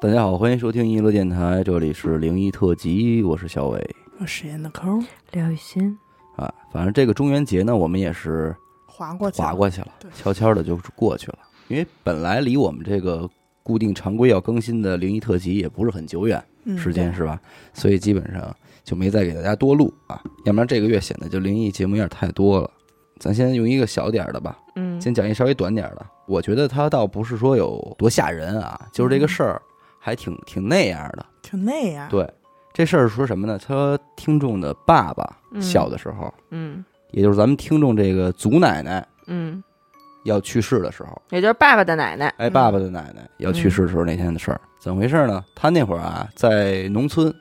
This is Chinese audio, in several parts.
大家好，欢迎收听一乐电台，这里是灵异特辑，我是小伟我实验的抠廖雨欣，啊。反正这个中元节呢，我们也是划过去了，划过去了对，悄悄的就过去了。因为本来离我们这个固定常规要更新的灵异特辑也不是很久远嗯时间，是吧？所以基本上就没再给大家多录啊，要不然这个月显得就灵异节目有点太多了。咱先用一个小点儿的吧，嗯，先讲一稍微短点儿的。我觉得它倒不是说有多吓人啊，就是这个事儿还挺挺那样的。挺那样。对，这事儿说什么呢？他听众的爸爸嗯小的时候，嗯也就是咱们听众这个祖奶奶嗯，要去世的时候，也就是爸爸的奶奶，哎，嗯爸爸的奶奶要去世的时候那天的事儿，怎么回事呢？他那会儿啊，在农村，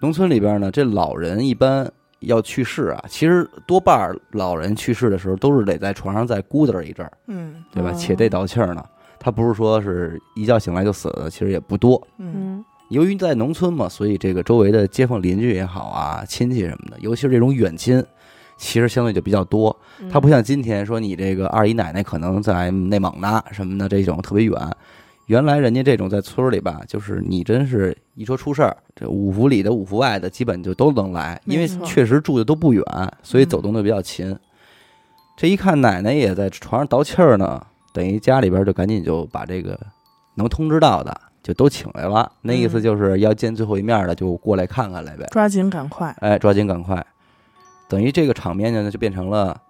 农村里边呢，这老人一般要去世啊，其实多半儿老人去世的时候都是得在床上再咕噔一阵儿，嗯对吧？哦且得倒气儿呢。他不是说是一觉醒来就死了，其实也不多。嗯嗯由于在农村嘛，所以这个周围的街坊邻居也好啊，亲戚什么的，尤其是这种远亲，其实相对就比较多。嗯，他不像今天说你这个二姨奶奶可能在内蒙呢什么的这种特别远，原来人家这种在村里吧，就是你真是一说出事儿，这五福里的五福外的基本就都能来，因为确实住的都不远，所以嗯走动的比较勤。这一看奶奶也在床上倒气儿呢，等于家里边就赶紧就把这个能通知到的就都请来了，那意思嗯就是要见最后一面的就过来看看来呗。抓紧赶快。哎，抓紧赶快。等于这个场面呢，就变成了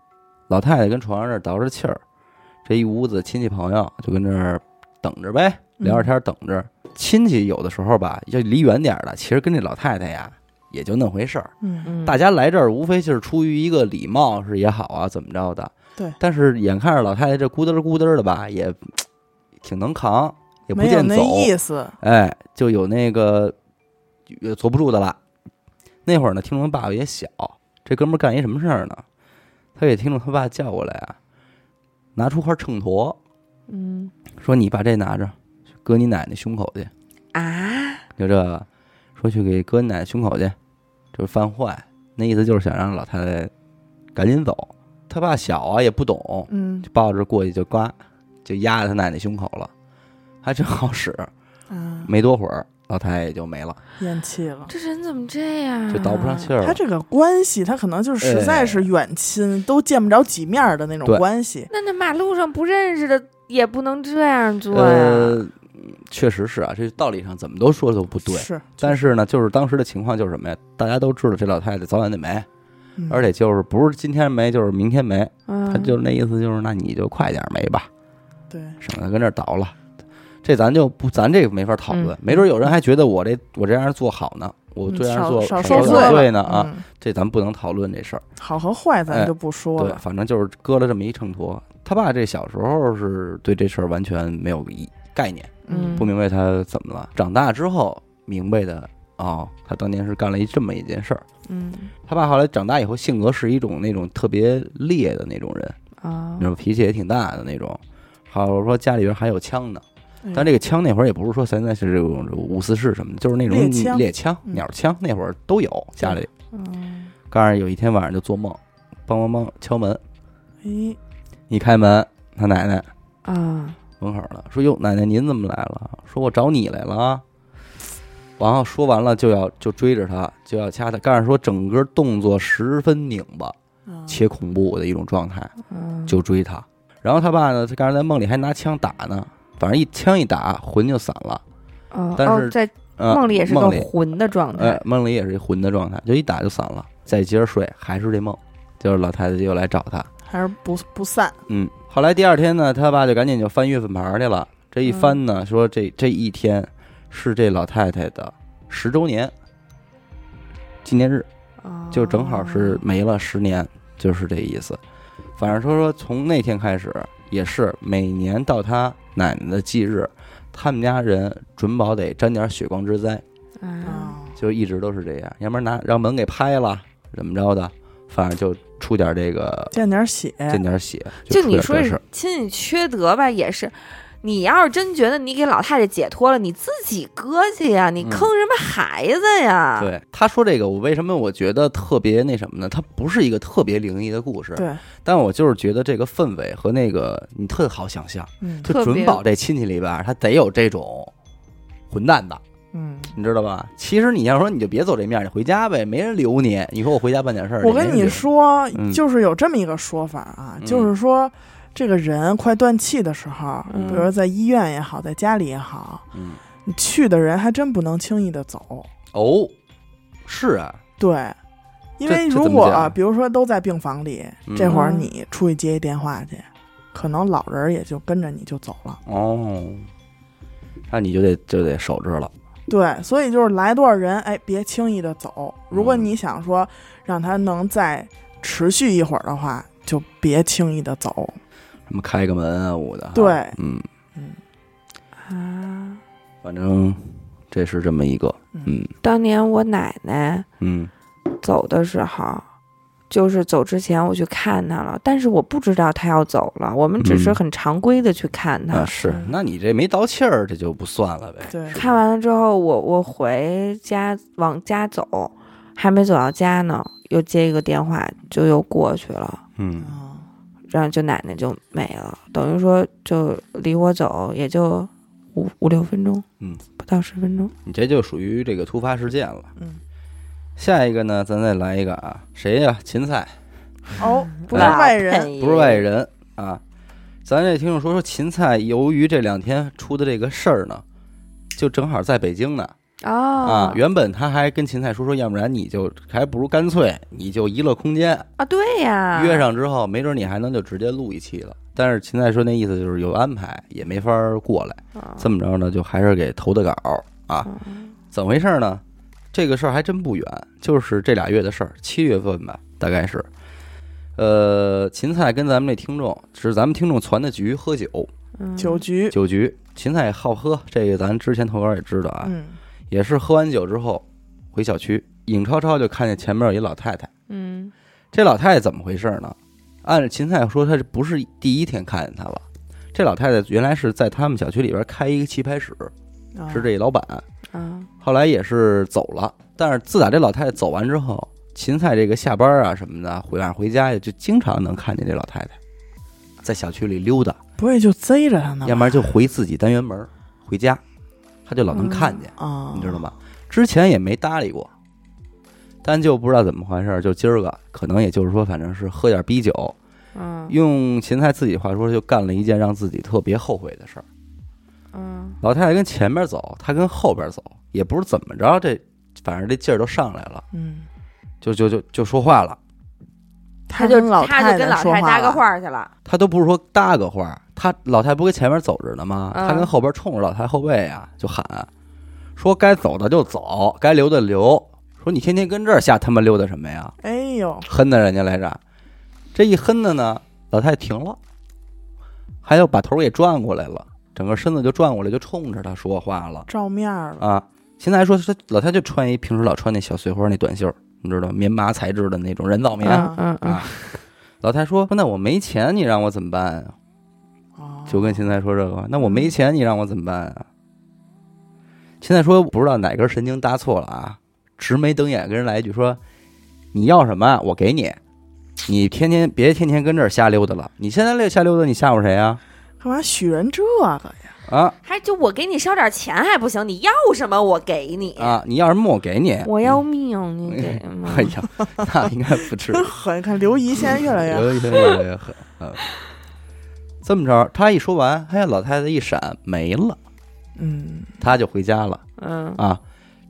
老太太跟床上这儿倒着气儿，这一屋子亲戚朋友就跟这儿等着呗，聊着天儿等着。亲戚有的时候吧，要离远点儿的，其实跟这老太太呀也就那回事儿。嗯嗯大家来这儿无非就是出于一个礼貌是也好啊，怎么着的。对但是眼看着老太太这咕噔儿咕噔儿的吧，也挺能扛，也不见走。意思。哎，就有那个也坐不住的了。那会儿呢，听众爸爸也小，这哥们儿干一什么事儿呢？他给听众他爸叫过来啊，拿出块秤砣，嗯说你把这拿着，搁你奶奶胸口去，啊，就这个，说去给搁你奶奶胸口去，就是犯坏，那意思就是想让老太太赶紧走。他爸小啊，也不懂，嗯就抱着过去就刮，就压在他奶奶胸口了，还真好使。啊，没多会儿，老太太也就没了。咽气了。这人怎么这样啊？就倒不上气儿了。他这个关系，他可能就是实在是远亲，都见不着几面儿的那种关系。那那马路上不认识的也不能这样做呀。呃，确实是啊，这道理上怎么都说都不对。是，但是呢，就是当时的情况就是什么呀？大家都知道这老太太早晚得没，嗯而且就是不是今天没，就是明天没。嗯，他就是那意思，就是那你就快点没吧，对，省得跟这儿倒了。这咱就不，咱这个没法讨论。嗯没准有人还觉得我这我这样做好呢，我这样做嗯少说罪呢啊，嗯这咱不能讨论这事儿。好和坏哎咱就不说对，了。反正就是搁了这么一秤砣。他爸这小时候是对这事儿完全没有一概念，嗯不明白他怎么了。长大之后明白的，哦，他当年是干了一这么一件事儿。嗯他爸后来长大以后，性格是一种那种特别烈的那种人，啊那种脾气也挺大的那种。好说家里边还有枪呢，哎但这个枪那会儿也不是说现在是这种五四式什么的，就是那种猎枪鸟枪，那会儿都有家里。嗯刚上有一天晚上就做梦，梆梆梆敲门，哎，一开门，他奶奶啊门口了，说：“哟，奶奶您怎么来了？”说：“我找你来了啊。”然后说完了就要就追着他，就要掐他，但是说整个动作十分拧巴啊且恐怖的一种状态，嗯，就追他。然后他爸呢，他刚才在梦里还拿枪打呢，反正一枪一打，魂就散了。哦但是哦在呃、梦里也是个，魂的状哎态，，梦里也是一魂的状态，就一打就散了。再接着睡，还是这梦，就是老太太又来找他。还是不不散。嗯，后来第二天呢，他爸就赶紧就翻月份牌去了。这一翻呢，说这这一天是这老太太的十周年纪念日，哦就正好是没了十年，就是这意思。反正说说从那天开始，也是每年到他奶奶的忌日，他们家人准保得沾点血光之灾，啊啊，就一直都是这样，要不然拿让门给拍了，怎么着的，反正就出点这个见点血，见点血，出就你说点这事儿。亲戚缺德吧，也是。你要是真觉得你给老太太解脱了，你自己搁去呀，你嗯坑什么孩子呀？对，他说这个，我为什么我觉得特别那什么呢？它不是一个特别灵异的故事，对，但我就是觉得这个氛围和那个你特好想象，嗯，就特准保这亲戚里边他得有这种混蛋的，嗯，你知道吧？其实你要说你就别走这面，你回家呗，没人留你。你说我回家办点事儿，我跟你说嗯，就是有这么一个说法啊，嗯就是说这个人快断气的时候，嗯比如说在医院也好，在家里也好，嗯，你去的人还真不能轻易的走。哦，是啊，对，因为如果、比如说都在病房里，嗯这会儿你出去接一电话去，可能老人儿也就跟着你就走了。哦，那你就得就得守着了。对，所以就是来多少人，哎，别轻易的走。如果嗯你想说让他能再持续一会儿的话，就别轻易的走。什么开个门啊，捂的。对。嗯，嗯。啊，反正这是这么一个，嗯。当年我奶奶嗯。走的时候，就是走之前我去看她了，但是我不知道她要走了，我们只是嗯。很常规的去看她。啊是，那你这没倒气儿，这就不算了呗。对，看完了之后，我我回家往家走，还没走到家呢，又接一个电话，就又过去了，嗯。啊，然后就奶奶就没了，等于说就离我走也就五五六分钟，嗯，不到十分钟。你这就属于这个突发事件了。嗯，下一个呢，咱再来一个啊，谁呀、芹菜哦，不是哎外人，人不是外人啊。咱这听众说说芹菜，由于这两天出的这个事儿呢，就正好在北京呢哦啊。原本他还跟芹菜说说，要不然你就还不如干脆你就娱乐空间啊，对呀，约上之后，没准你还能就直接录一期了。但是芹菜说那意思就是有安排，也没法过来。啊这么着呢，就还是给投的稿啊。嗯怎么回事呢？这个事儿还真不远，就是这俩月的事儿，七月份吧，大概是。呃，芹菜跟咱们这听众是咱们听众攒的局喝酒，嗯酒局，酒局。芹菜也好喝，这个咱之前投稿也知道啊。嗯，也是喝完酒之后回小区，尹超超就看见前面有一老太太。嗯这老太太怎么回事呢？按照芹菜说，她这不是第一天看见她了。这老太太原来是在他们小区里边开一个棋牌室，啊是这老板。啊后来也是走了，但是自打这老太太走完之后，芹菜这个下班啊什么的，回晚上回家就经常能看见这老太太在小区里溜达，不会就贼着他呢？要不然就回自己单元门回家，他就老能看见，啊，你知道吗？之前也没搭理过，但就不知道怎么回事儿，就今儿个可能也就是说，反正是喝点逼酒，嗯用芹菜自己话说，就干了一件让自己特别后悔的事儿。嗯老太太跟前边走，他跟后边走，也不是怎么着，这反正这劲儿都上来了。嗯，就就就就说话了，他就他就跟老太太搭个，话儿去了，他都不是说搭个话儿，他老太不跟前面走着呢吗？嗯他跟后边冲着老太后背啊，就喊说该走的就走，该留的留。说你天天跟这儿瞎他妈溜达什么呀？哎呦，哼的人家来着，这一哼的呢，老太太停了，还要把头给转过来了，整个身子就转过来，就冲着他说话了照面儿了，啊。现在还说他老太太就穿一平时老穿那小碎花那短袖，你知道棉麻材质的那种人造棉。嗯嗯嗯啊，老太说：“那我没钱，你让我怎么办啊？”哦就跟现在说这个，那我没钱，你让我怎么办啊？现在说：“不知道哪根神经搭错了啊，直眉瞪眼跟人来一句说：‘你要什么，我给你。你天天别天天跟这儿瞎溜达了。你现在这瞎溜达，你吓唬谁啊？干嘛许人这个呀？啊还就我给你烧点钱还不行？你要什么我给你，啊！你要什么我给你。我要命，你给吗？哎呀，那应该不至于真。狠！看刘姨现在越来越刘姨现在越来越狠。嗯，这么着，他一说完，哎，老太太一闪没了，嗯，他就回家了。嗯啊，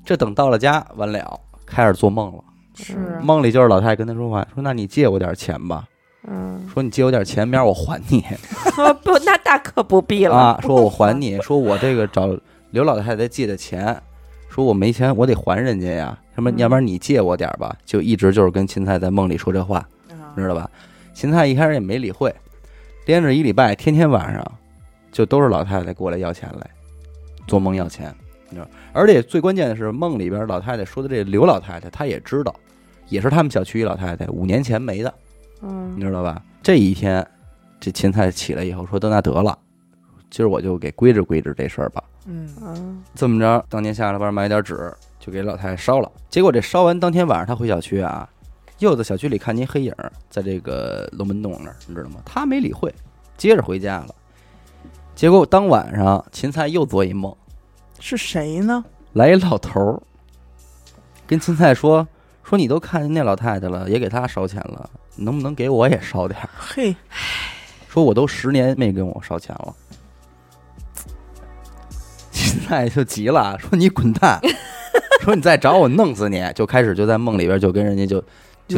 这等到了家，完了，开始做梦了。是嗯梦里就是老太太跟他说话，说：“那你借我点钱吧。嗯，说你借我点钱，明儿我还你 不，那大可不必了。啊。说我还你，说我这个找刘老太太借的钱，说我没钱，我得还人家呀。什么嗯要不然你借我点吧。就一直就是跟芹菜在梦里说这话，啊知道吧？芹菜一开始也没理会，连着一礼拜，天天晚上就都是老太太过来要钱来，做梦要钱。你知道，而且最关键的是，梦里边老太太说的这刘老太太，她也知道，也是他们小区一老太太，五年前没的，你嗯知道吧？这一天，这芹菜起来以后说：“得那得了，今儿我就给归置归置这事儿吧。嗯，嗯”这么着，当天下了班买点纸，就给老太太烧了。结果这烧完当天晚上，她回小区啊，又在小区里看见一黑影，在这个龙门洞那儿，你知道吗？他没理会，接着回家了。结果当晚上，芹菜又做一梦，是谁呢？来一老头儿，跟芹菜说说你都看见那老太太了，也给她烧钱了，能不能给我也烧点儿？嘿，说我都十年没跟我烧钱了。芹菜就急了，说你滚蛋，说你再找我弄死你，就开始就在梦里边就跟人家就就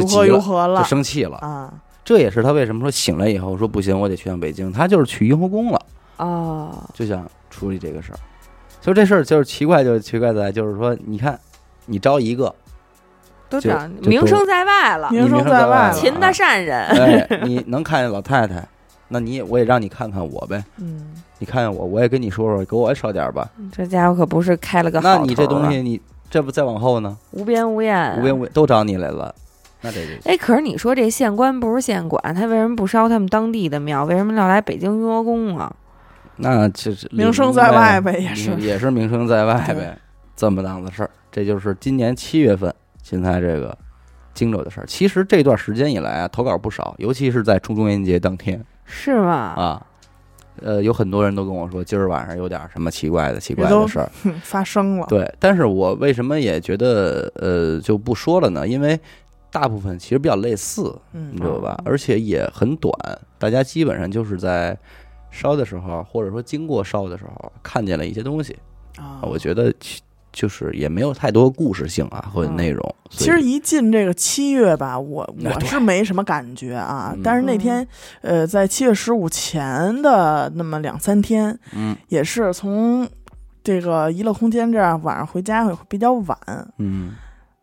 如何如何了，就生气了。啊？这也是他为什么说醒来以后说不行，我得去趟北京，他就是去雍和宫了。啊，就想处理这个事儿。所以这事儿就是奇怪，就是奇怪在就是说，你看，你招一个，都这样，名声在外了，名声在外勤的善人。哎，你能看见老太太，那你也我也让你看看我呗。嗯，你看见我，我也跟你说说，给我也烧点吧。这家伙可不是开了个好那你这东西，你这不再往后呢，无边无厌啊，无边无都找你来了，那这就哎，可是你说这县官不是县管，他为什么不烧他们当地的庙？为什么要来北京雍和宫啊？那就是名声在外呗也是也是名声在外呗，这么档子事儿。这就是今年七月份现在这个荆州的事儿。其实这段时间以来啊，投稿不少，尤其是在中中元节当天是吗？啊，呃，有很多人都跟我说，今儿晚上有点什么奇怪的、奇怪的事儿。发生了。对，但是我为什么也觉得呃就不说了呢？因为大部分其实比较类似，嗯你知道吧？而且也很短，大家基本上就是在烧的时候，或者说经过烧的时候，看见了一些东西。啊，我觉得其就是也没有太多故事性啊或者内容。其实一进这个七月吧，我我是没什么感觉啊嗯。但是那天，呃，在七月十五前的那么两三天，嗯也是从这个娱乐空间这儿晚上回家会比较晚。嗯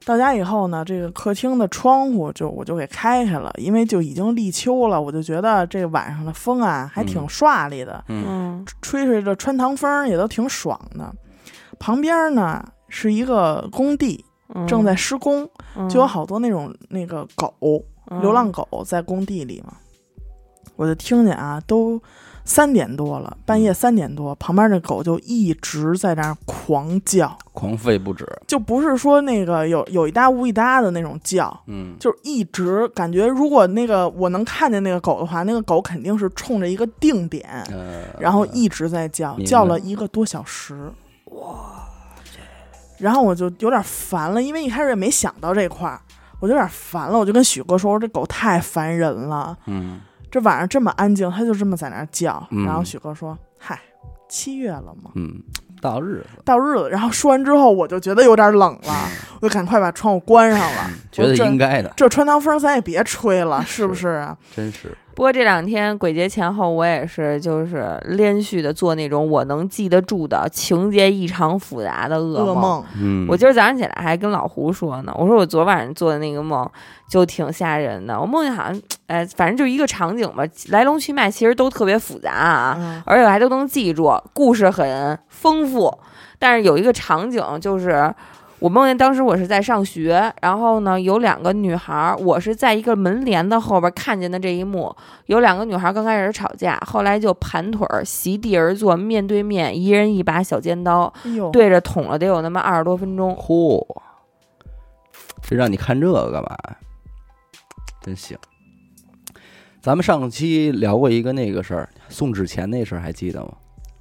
到家以后呢，这个客厅的窗户就我就给开开了，因为就已经立秋了，我就觉得这晚上的风啊还挺嗯唰利的，嗯嗯吹吹这穿堂风也都挺爽的。旁边呢是一个工地，嗯，正在施工，嗯就有好多那种那个狗，嗯流浪狗在工地里嘛。我就听见啊，都三点多了，半夜三点多，旁边那狗就一直在那儿狂叫，狂吠不止。就不是说那个有有一搭无一搭的那种叫，嗯就是一直感觉，如果那个我能看见那个狗的话，那个狗肯定是冲着一个定点，呃，然后一直在叫，叫了一个多小时。哇！然后我就有点烦了，因为一开始也没想到这块儿，我就有点烦了。我就跟许哥说：“我说这狗太烦人了，嗯这晚上这么安静，它就这么在那儿叫。嗯然后许哥说：“嗨，七月了嘛，嗯，到日子到日子。”然后说完之后，我就觉得有点冷了，我就赶快把窗户关上了。嗯觉得这应该的，这穿堂风咱也别吹了，是不是啊？真是不过这两天鬼节前后，我也是就是连续的做那种我能记得住的情节异常复杂的噩噩梦，嗯，我今儿早上起来还跟老胡说呢，我说我昨晚上做的那个梦就挺吓人的。我梦见好像，哎，反正就一个场景吧，来龙去脉其实都特别复杂啊，嗯而且我还都能记住，故事很丰富。但是有一个场景就是。我梦见当时我是在上学，然后呢有两个女孩儿，我是在一个门帘的后边看见的这一幕。有两个女孩儿刚开始吵架，后来就盘腿儿席地而坐，面对面，一人一把小尖刀，对着捅了得有那么二十多分钟。嚯，这让你看这个干嘛呀？真行。咱们上期聊过一个那个事儿，送纸钱那事儿还记得吗？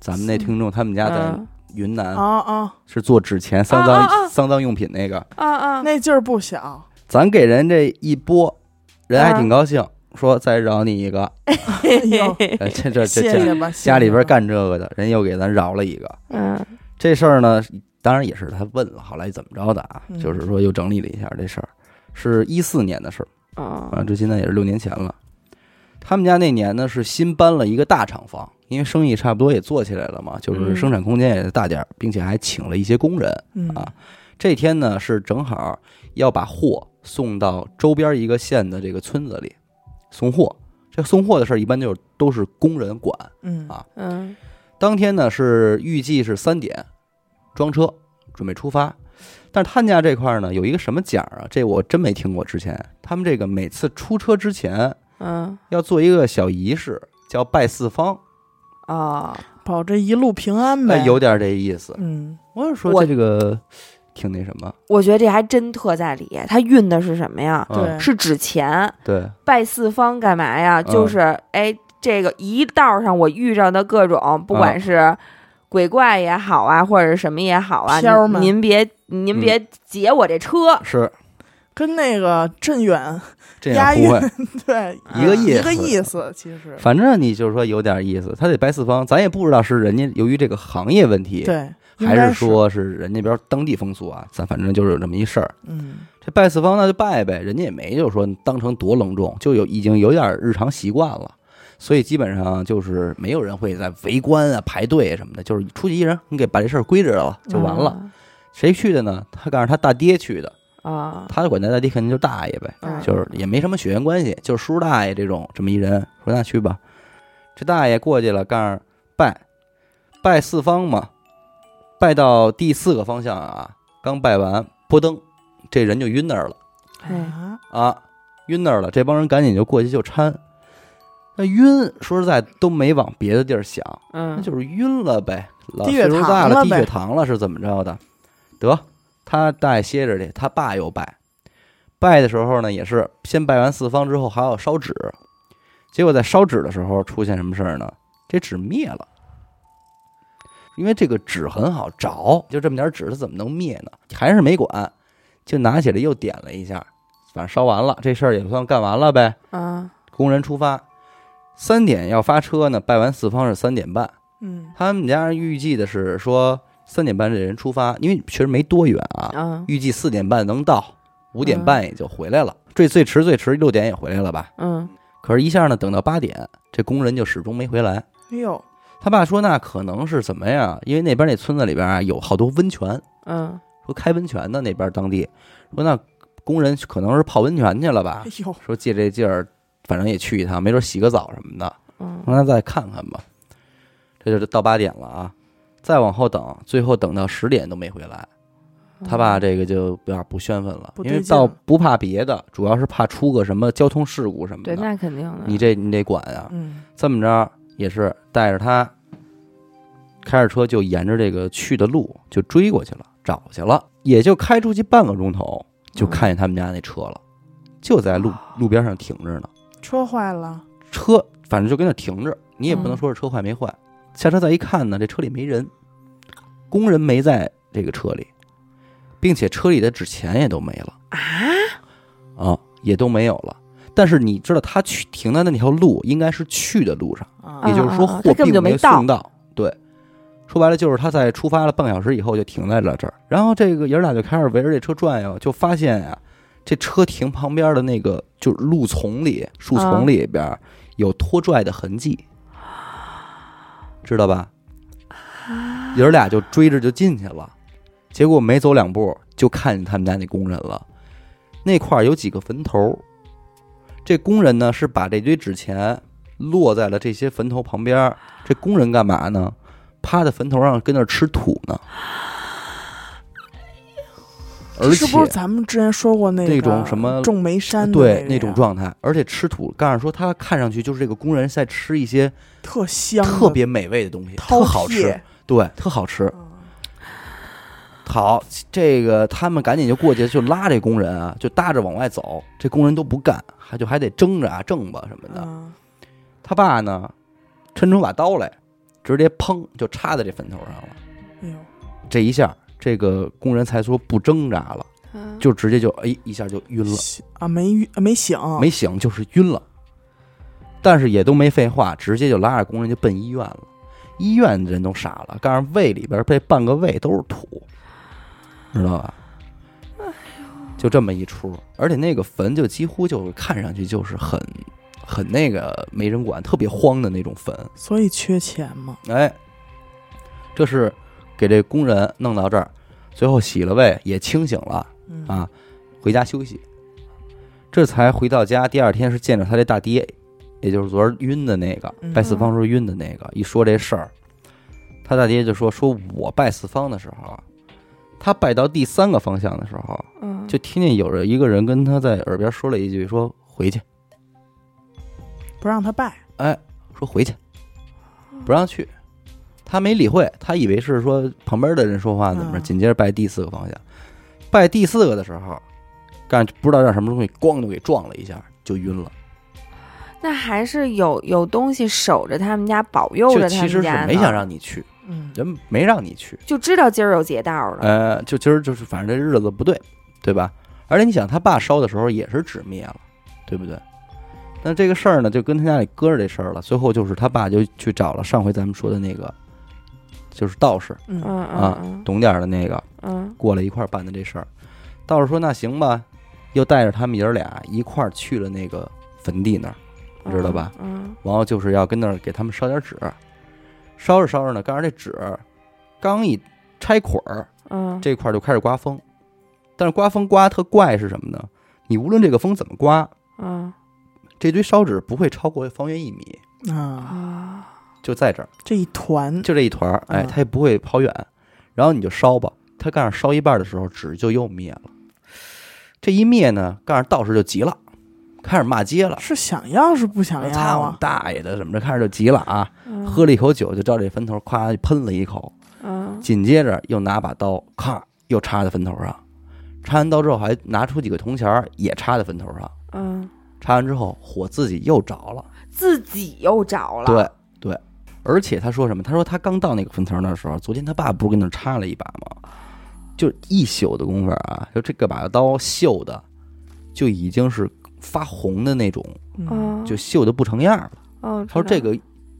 咱们那听众他们家在嗯云南啊啊，是做纸钱、丧葬啊啊啊丧葬用品那个，啊啊！那劲儿不小。咱给人这一拨，人还啊挺高兴，说再饶你一个。这这这家里边干这个的人又给咱饶了一个。嗯这事儿呢，当然也是他问了，后来怎么着的啊？嗯就是说又整理了一下这事儿，是一四年的事儿啊，啊这现在也是六年前了。他们家那年呢是新搬了一个大厂房，因为生意差不多也做起来了嘛，就是嗯生产空间也大点儿，并且还请了一些工人。嗯啊这天呢是正好要把货送到周边一个县的这个村子里送货。这送货的事儿一般就是都是工人管。嗯啊嗯当天呢是预计是三点装车准备出发，但是他们家这块儿呢有一个什么奖啊？这我真没听过。之前他们这个每次出车之前嗯。要做一个小仪式，叫拜四方，啊，保这一路平安呗。哎，有点这意思。嗯，我是说我这个挺那什么，我觉得这还真特在理。他运的是什么呀？嗯。对，是纸钱。对，拜四方干嘛呀？嗯。就是哎，这个一道上我遇着的各种，不管是鬼怪也好啊，或者什么也好啊，飘您您别您别劫我这车，是。跟那个镇远这押样不会，对一个意思一个意思，其实反正你就是说有点意思，他得拜四方，咱也不知道是人家由于这个行业问题，对，还是说是人家边当地风俗啊，咱反正就是有这么一事儿。嗯这拜四方那就拜呗，人家也没就是说当成多隆重，就有已经有点日常习惯了，所以基本上就是没有人会在围观啊、排队什么的，就是出去一人，你给把这事儿归置了就完了。谁去的呢？他告诉他大爹去的，啊，他管他大爹肯定就是大爷呗，嗯就是也没什么血缘关系，就是叔叔大爷这种这么一人，说那去吧。这大爷过去了，告诉拜拜四方嘛，拜到第四个方向啊，刚拜完，扑噔，这人就晕那儿了哎啊，啊，晕那儿了。这帮人赶紧就过去就搀。那晕，说实在都没往别的地儿想，那嗯，就是晕了呗，老低血岁数大了，低呗血糖了是怎么着的？得，他大爷歇着去，他爸又拜，拜的时候呢，也是先拜完四方之后还要烧纸，结果在烧纸的时候出现什么事儿呢？这纸灭了，因为这个纸很好找，就这么点纸，它怎么能灭呢？还是没管，就拿起来又点了一下，反正烧完了，这事儿也算干完了呗。啊，工人出发，三点要发车呢，拜完四方是三点半。嗯他们家预计的是说三点半这人出发，因为确实没多远啊，嗯预计四点半能到，五点半也就回来了，最最迟最迟六点也回来了吧。嗯可是，一下呢，等到八点，这工人就始终没回来。哎呦，他爸说，那可能是怎么样？因为那边那村子里边啊有好多温泉，嗯说开温泉的那边当地，说那工人可能是泡温泉去了吧哎？呦，说借这劲儿，反正也去一趟，没准洗个澡什么的。嗯让他再看看吧。这就是到八点了啊，再往后等，最后等到十点都没回来，他爸这个就有点不宣愤了，因为倒不怕别的，主要是怕出个什么交通事故什么的对，的，那肯定的，你这你得管啊。嗯。这么着也是带着他，开着车就沿着这个去的路就追过去了，找去了，也就开出去半个钟头，就嗯。看见他们家那车了，就在路路边上停着呢。车坏了，车反正就跟那停着，你也不能嗯。说是车坏没坏。下车再一看呢，这车里没人，工人没在这个车里，并且车里的纸钱也都没了啊，啊，也都没有了。但是你知道，他去停的那条路应该是去的路上，啊也就是说货啊啊他根本并没就没到送到。对，说白了就是他在出发了半个小时以后就停在了这儿，然后这个爷儿俩就开始围着这车转悠，就发现呀、这车停旁边的那个就是路丛里、树丛里边有拖拽的痕迹，知道吧？爷儿俩就追着就进去了，结果没走两步就看见他们家那工人了，那块儿有几个坟头，这工人呢是把这堆纸钱落在了这些坟头旁边，这工人干嘛呢？趴在坟头上跟那儿吃土呢，而且是不是咱们之前说过那种什么种梅山的对那那种状态，而且吃土，告诉说他看上去就是这个工人在吃一些特香、特别美味的东西，饕特好吃餮，对，特好吃。嗯好，这个他们赶紧就过去，就拉这工人啊，就搭着往外走。这工人都不干，还就还得争着啊，挣吧什么的。嗯他爸呢，抻出把刀来，直接砰就插在这坟头上了。哎呦，这一下，这个工人才说不挣扎了，嗯就直接就哎一下就晕了，啊没晕没醒，没醒就是晕了。但是也都没废话，直接就拉着工人就奔医院了。医院人都傻了，告诉胃里边这半个胃都是土，知道吧？就这么一出，而且那个坟就几乎就看上去就是很很那个没人管，特别荒的那种坟。所以缺钱嘛。哎，这是给这工人弄到这儿，最后洗了胃也清醒了嗯啊，回家休息。这才回到家，第二天是见着他这大爹，也就是昨儿晕的那个嗯拜四方时候晕的那个。一说这事儿，他大爹就说：“说我拜四方的时候，他拜到第三个方向的时候，嗯就听见有人一个人跟他在耳边说了一句：说回去，不让他拜，哎，说回去，不让去。他没理会，他以为是说旁边的人说话怎么着，嗯紧接着拜第四个方向，拜第四个的时候，干不知道让什么东西咣就给撞了一下，就晕了。那还是有有东西守着他们家，保佑着他就其实是。没想让你去，嗯，人没让你去，就知道今儿有劫道了。呃，就今儿就是反正这日子不对，对吧？而且你想，他爸烧的时候也是纸灭了，对不对？那这个事儿呢，就跟他家里搁着这事儿了。最后就是他爸就去找了上回咱们说的那个，就是道士嗯嗯啊嗯懂点儿的那个，嗯过来一块儿办的这事儿。道士说：“那行吧。”又带着他们爷儿俩一块儿去了那个坟地那儿，嗯，知道吧嗯然后就是要跟那儿给他们烧点纸。烧着烧着呢，刚才这纸刚一拆捆儿，嗯，这块儿就开始刮风。但是刮风刮特怪是什么呢？你无论这个风怎么刮，嗯这堆烧纸不会超过方圆一米，啊，啊，就在这儿，这一团就这一团儿，哎，嗯它也不会跑远。然后你就烧吧，它刚烧一半的时候，纸就又灭了。这一灭呢，告诉道士就急了，开始骂街了。是想要是不想要操啊？大爷的，怎么着？开始就急了啊！嗯喝了一口酒，就照这坟头咵喷了一口，嗯紧接着又拿把刀，咔又插在坟头上。插完刀之后，还拿出几个铜钱儿也插在坟头上。嗯，插完之后，火自己又着了。自己又着了。对对，而且他说什么？他说他刚到那个坟头那时候，昨天他爸不是跟那插了一把吗？就一宿的功夫啊，就这个把刀锈的，就已经是发红的那种，就锈的不成样了。嗯，他说这个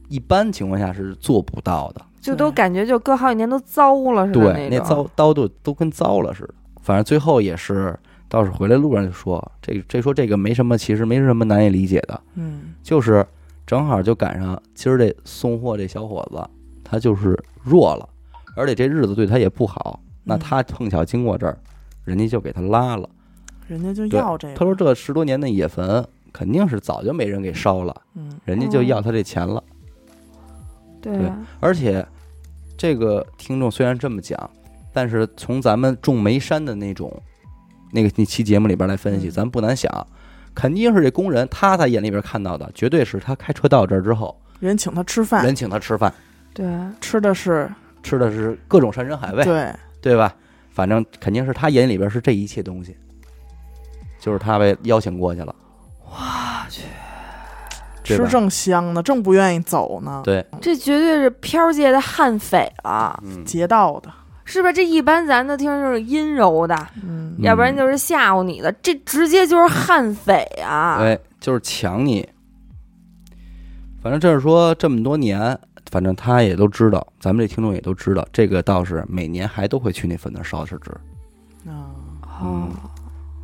一般情况下是做不到的。就都感觉就搁好几年都糟了似的对，那糟刀都都跟糟了似的。反正最后也是，倒是回来路上就说，这这说这个没什么，其实没什么难以理解的，嗯就是正好就赶上今儿这送货这小伙子，他就是弱了，而且这日子对他也不好，那嗯他碰巧经过这儿，人家就给他拉了。人家就要这个。他说这十多年的野坟肯定是早就没人给烧了，嗯人家就要他这钱了。对而且这个听众虽然这么讲，但是从咱们种煤山的那种那个那期节目里边来分析，嗯咱不难想，肯定是这工人他在眼里边看到的，绝对是他开车到这儿之后，人请他吃饭，人请他吃饭，对，吃的是吃的是各种山珍海味，对，对吧？反正肯定是他眼里边是这一切东西，就是他被邀请过去了。哇去，吃正香呢，正不愿意走呢。对，这绝对是飘界的悍匪了，嗯，劫道的，是吧？这一般咱都听就是阴柔的，嗯。嗯要不然就是吓唬你的，这直接就是悍匪啊！哎，就是抢你。反正这是说这么多年，反正他也都知道，咱们这听众也都知道，这个道士每年还都会去那坟那儿烧纸纸，啊，哦，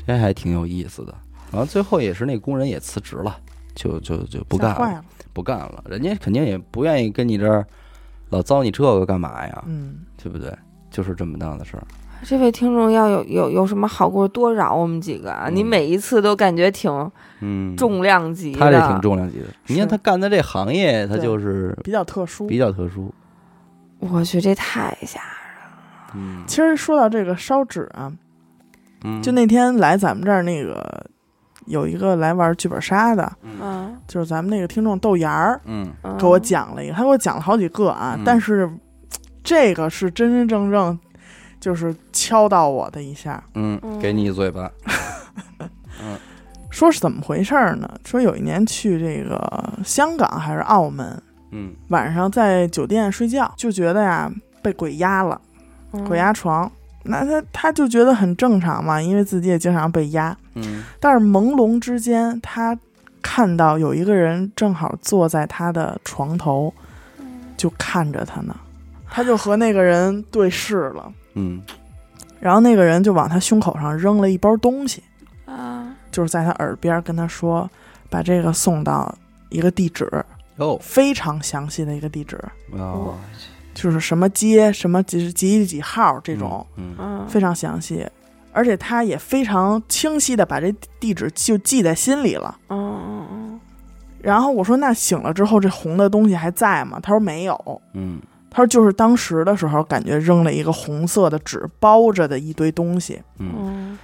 这还挺有意思的。然后最后也是那工人也辞职了，就就就不干了。不干了。人家肯定也不愿意跟你这儿老糟你这个干嘛呀？嗯，对不对？就是这么当的事儿。这位听众要有有有什么好故事，多饶我们几个啊！嗯你每一次都感觉挺嗯，重量级的，他这挺重量级的。你看他干的这行业，他就是比较特殊。比较特殊。我去，这太吓人了嗯，其实说到这个烧纸啊，嗯。就那天来咱们这儿那个有一个来玩剧本杀的，嗯。就是咱们那个听众豆芽儿嗯。嗯，给我讲了一个，他给我讲了好几个啊，嗯。但是这个是真真正正就是敲到我的一下。嗯，嗯。给你一嘴巴。说是怎么回事儿呢？说有一年去这个香港还是澳门，嗯。晚上在酒店睡觉，就觉得呀被鬼压了，嗯。鬼压床。那他他就觉得很正常嘛，因为自己也经常被压。嗯但是朦胧之间，他看到有一个人正好坐在他的床头，就看着他呢。他就和那个人对视了，嗯然后那个人就往他胸口上扔了一包东西，啊，就是在他耳边跟他说，把这个送到一个地址，哟非常详细的一个地址，哦就是什么街、什么几几几几号这种，嗯嗯，非常详细。而且他也非常清晰的把这地址就记在心里了。嗯嗯嗯然后我说：“那醒了之后，这红的东西还在吗？”他说：“没有。嗯”他说：“就是当时的时候，感觉扔了一个红色的纸包着的一堆东西。嗯嗯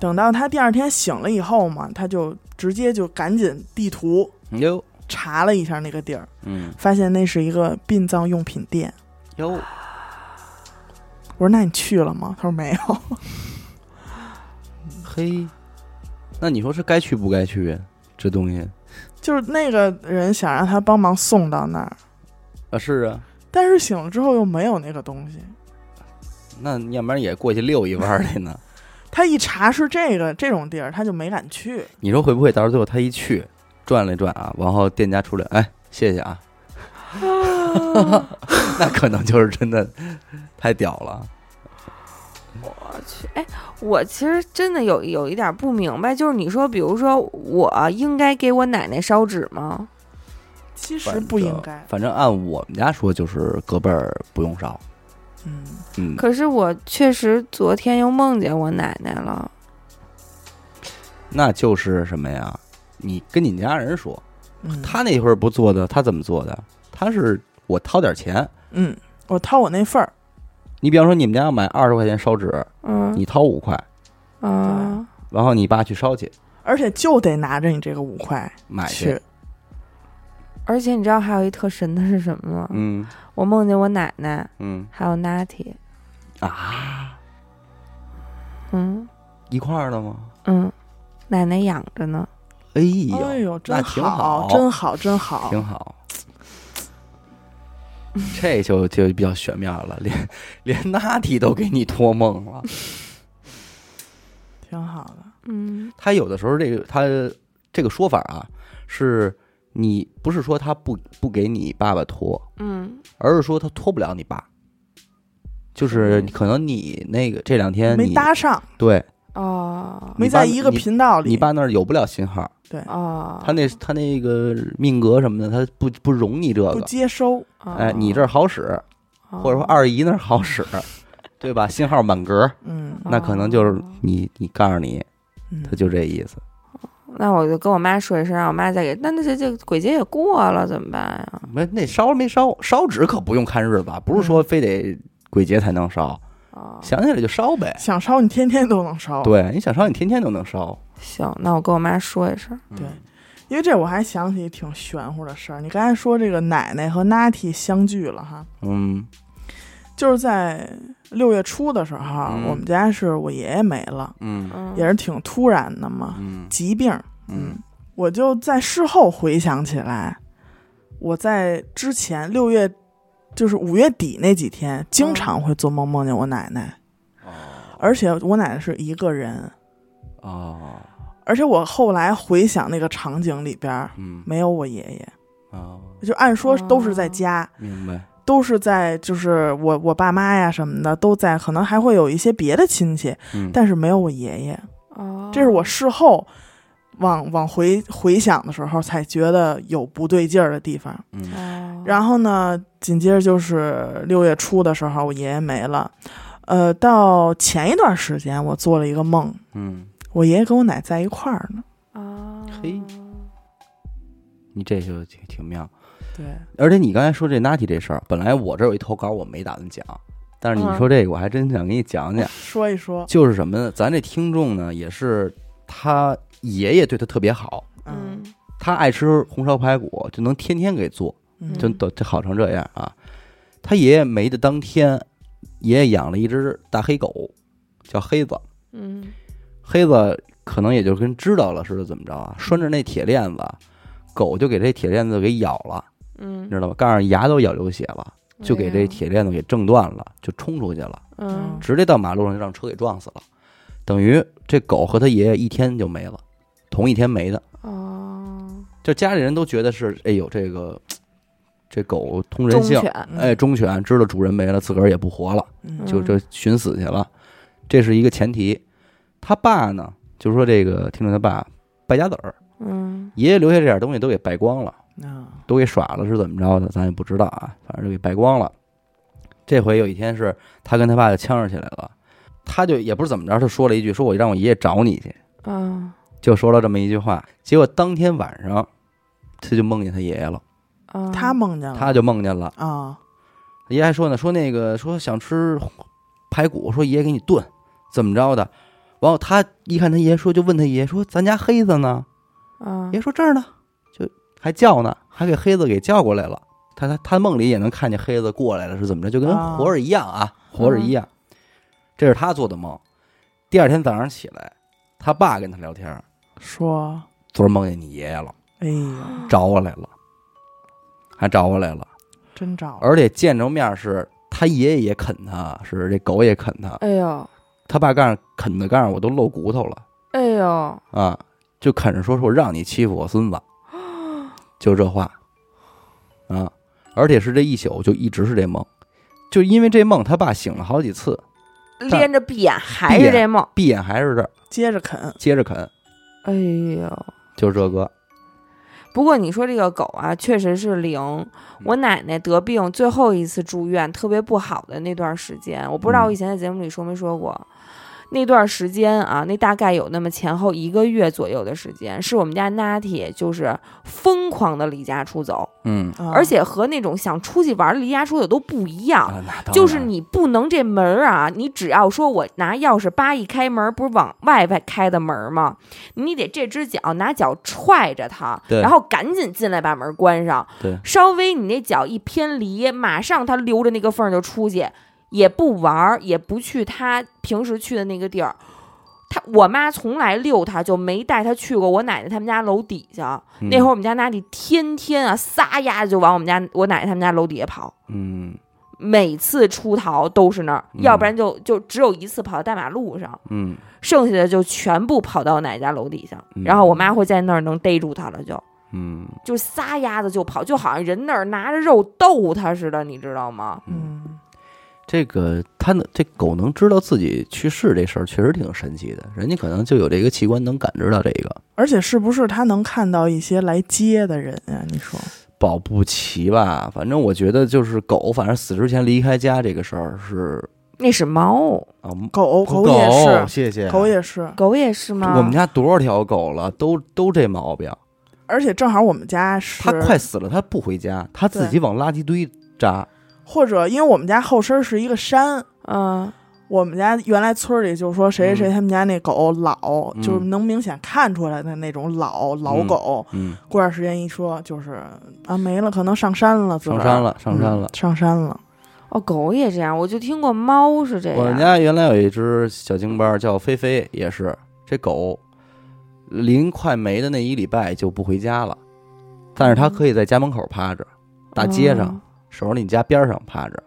等到他第二天醒了以后嘛，他就直接就赶紧地图嗯哟查了一下那个地儿，嗯发现那是一个殡葬用品店。哟我说：“那你去了吗？”他说：“没有。嘿，那你说是该去不该去？这东西”就是那个人想让他帮忙送到那儿，啊是啊，但是醒了之后又没有那个东西。那要不然也过去溜一弯儿去呢？他一查是这个这种地儿，他就没敢去。你说会不会到时候最后他一去转了转啊，然后店家出来，哎，谢谢啊，那可能就是真的太屌了。我去，哎，我其实真的有有一点不明白，就是你说，比如说，我应该给我奶奶烧纸吗？其实不应该。反正按我们家说，就是隔辈儿不用烧。嗯，嗯，可是我确实昨天又梦见我奶奶了。那就是什么呀？你跟你家人说，嗯他那会儿不做的，他怎么做的？他是我掏点钱，嗯，我掏我那份儿，你比方说你们家要买二十块钱烧纸，嗯你掏五块，啊，然后你爸去烧去而且就得拿着你这个五块买去。而且你知道还有一特神的是什么吗？嗯我梦见我奶奶嗯还有 Natty，啊，嗯一块儿的吗？嗯，奶奶养着呢。哎呦，哎呦，真那挺好真好，真好。挺好。这就就比较玄妙了，连连 娜提都给你托梦了。挺好的。嗯他有的时候这个他这个说法啊，是你不是说他不不给你爸爸托，嗯而是说他托不了你爸，就是嗯可能你那个这两天没你搭上，对哦。没在一个频道里。你爸那儿有不了信号，对。哦，他那他那个命格什么的，他不不容你这个。不个。接收，哎，你这儿好使，哦。或者说二姨那儿好使，对吧？信号满格，嗯。那可能就是哦。你你告诉你，嗯。他就这意思。那我就跟我妈说一声，让我妈再给。那那这这鬼节也过了，怎么办呀？没那烧没烧，烧纸可不用看日子，不是说非得鬼节才能烧，哦，想起来就烧呗。想烧你天天都能烧。，对，你想烧，你天天都能烧。行，那我跟我妈说一声。对因为这我还想起挺玄乎的事儿。你刚才说这个奶奶和 Natty 相聚了哈，嗯就是在六月初的时候，嗯我们家是我爷爷没了，嗯嗯，也是挺突然的嘛，嗯疾病。嗯我就在事后回想起来，我在之前六月，就是五月底那几天，经常会做梦梦见我奶奶，而且我奶奶是一个人，哦。而且我后来回想那个场景里边儿嗯。没有我爷爷，哦，就按说都是在家，明白。都是在就是我我爸妈呀什么的都在，可能还会有一些别的亲戚，嗯，但是没有我爷爷。哦，这是我事后往往回回想的时候才觉得有不对劲儿的地方。嗯哦，然后呢，紧接着就是六月初的时候，我爷爷没了。呃，到前一段时间，我做了一个梦，嗯，我爷爷跟我奶在一块儿呢。啊，嘿你这就挺挺妙。对，而且你刚才说这 Natty 这事儿，本来我这儿有一投稿，我没打算讲，但是你嗯说这个，我还真想给你讲讲。说一说，就是什么呢？咱这听众呢，也是他爷爷对他特别好，嗯他爱吃红烧排骨，就能天天给做，嗯，就都这好成这样啊。他爷爷没的当天，爷爷养了一只大黑狗，叫黑子。嗯黑子可能也就跟知道了似的，怎么着啊？拴着那铁链子，狗就给这铁链子给咬了，嗯你，知道吧？告诉牙都咬流血了，就给这铁链子给挣断了，就冲出去了，嗯直接到马路上就让车给撞死了。等于这狗和他爷爷一天就没了，同一天没的。哦，就家里人都觉得是，哎呦，这个 这狗通人性，哎，忠犬知道主人没了，自个儿也不活了，就就这寻死去了，这是一个前提。他爸呢，就是说这个听众他爸败家子儿，嗯。爷爷留下这点东西都给败光了，啊，都给耍了是怎么着的，咱也不知道啊，反正就给败光了。这回有一天是他跟他爸就呛上起来了，他就也不是怎么着，他说了一句，说我让我爷爷找你去，啊就说了这么一句话。结果当天晚上，他就梦见他爷爷了，啊，他梦见了，他就梦见了。啊，爷爷还说呢，说那个说想吃排骨，说爷爷给你炖，怎么着的？完后他一看他爷爷说，就问他爷爷说：“咱家黑子呢？”啊爷爷说：“这儿呢。”就还叫呢，还给黑子给叫过来了。他他他梦里也能看见黑子过来了，是怎么着？就跟啊活着一样啊，活着一样。这是他做的梦。第二天早上起来，他爸跟他聊天，说，昨儿梦见你爷爷了，哎呦，找我来了，还找我来了。真找。了。而且见着面是他爷爷也啃他，是这狗也啃他，哎呦，他爸告诉啃的告诉我都露骨头了。哎呦，啊，就啃着说说让你欺负我孙子，就这话。啊，而且是这一宿就一直是这梦，就因为这梦，他爸醒了好几次，连着闭眼还是这梦。闭眼还是这儿。接着啃，接着啃，哎呦，就这个，不过你说这个狗啊，确实是灵。我奶奶得病最后一次住院特别不好的那段时间，我不知道我以前在节目里说没说过。那段时间啊，那大概有那么前后一个月左右的时间，是我们家 Natty 就是疯狂的离家出走，嗯，啊而且和那种想出去玩的离家出走都不一样。啊，就是你不能这门儿啊，你只要说我拿钥匙叭一开门，不是往外外开的门吗？你得这只脚拿脚踹着它，然后赶紧进来把门关上。对稍微你那脚一偏离，马上它留着那个缝就出去，也不玩儿，也不去他平时去的那个地儿。他我妈从来遛他就没带他去过我奶奶他们家楼底下。嗯那会儿我们家娜迪天天啊撒丫子就往我们家我奶奶他们家楼底下跑。嗯每次出逃都是那儿，嗯要不然就就只有一次跑到大马路上，嗯剩下的就全部跑到我奶奶家楼底下。嗯然后我妈会在那儿能逮住他了就，嗯就撒丫子就跑，就好像人那儿拿着肉逗他似的，你知道吗？嗯，嗯，这个它能这狗能知道自己去世这事儿，确实挺神奇的。人家可能就有这个器官能感知到这个，而且是不是他能看到一些来接的人呀？你说，保不齐吧。反正我觉得就是狗，反正死之前离开家这个事儿是那是猫，啊，狗狗也是，谢谢狗也是，狗也是吗？我们家多少条狗了，都都这毛病。而且正好我们家是，它快死了，它不回家，它自己往垃圾堆扎。或者因为我们家后身是一个山，嗯我们家原来村里就说谁谁谁他们家那狗老，嗯。就是能明显看出来的那种老老嗯。狗。嗯，过段时间一说就是啊没了，可能上山了，自个儿。上山了上山了。嗯上山了。哦，狗也这样，我就听过猫是这样。我们家原来有一只小京巴叫菲菲，也是这狗，临快没的那一礼拜就不回家了，但是它可以在家门口趴着，大街上、哦守着你家边上趴着。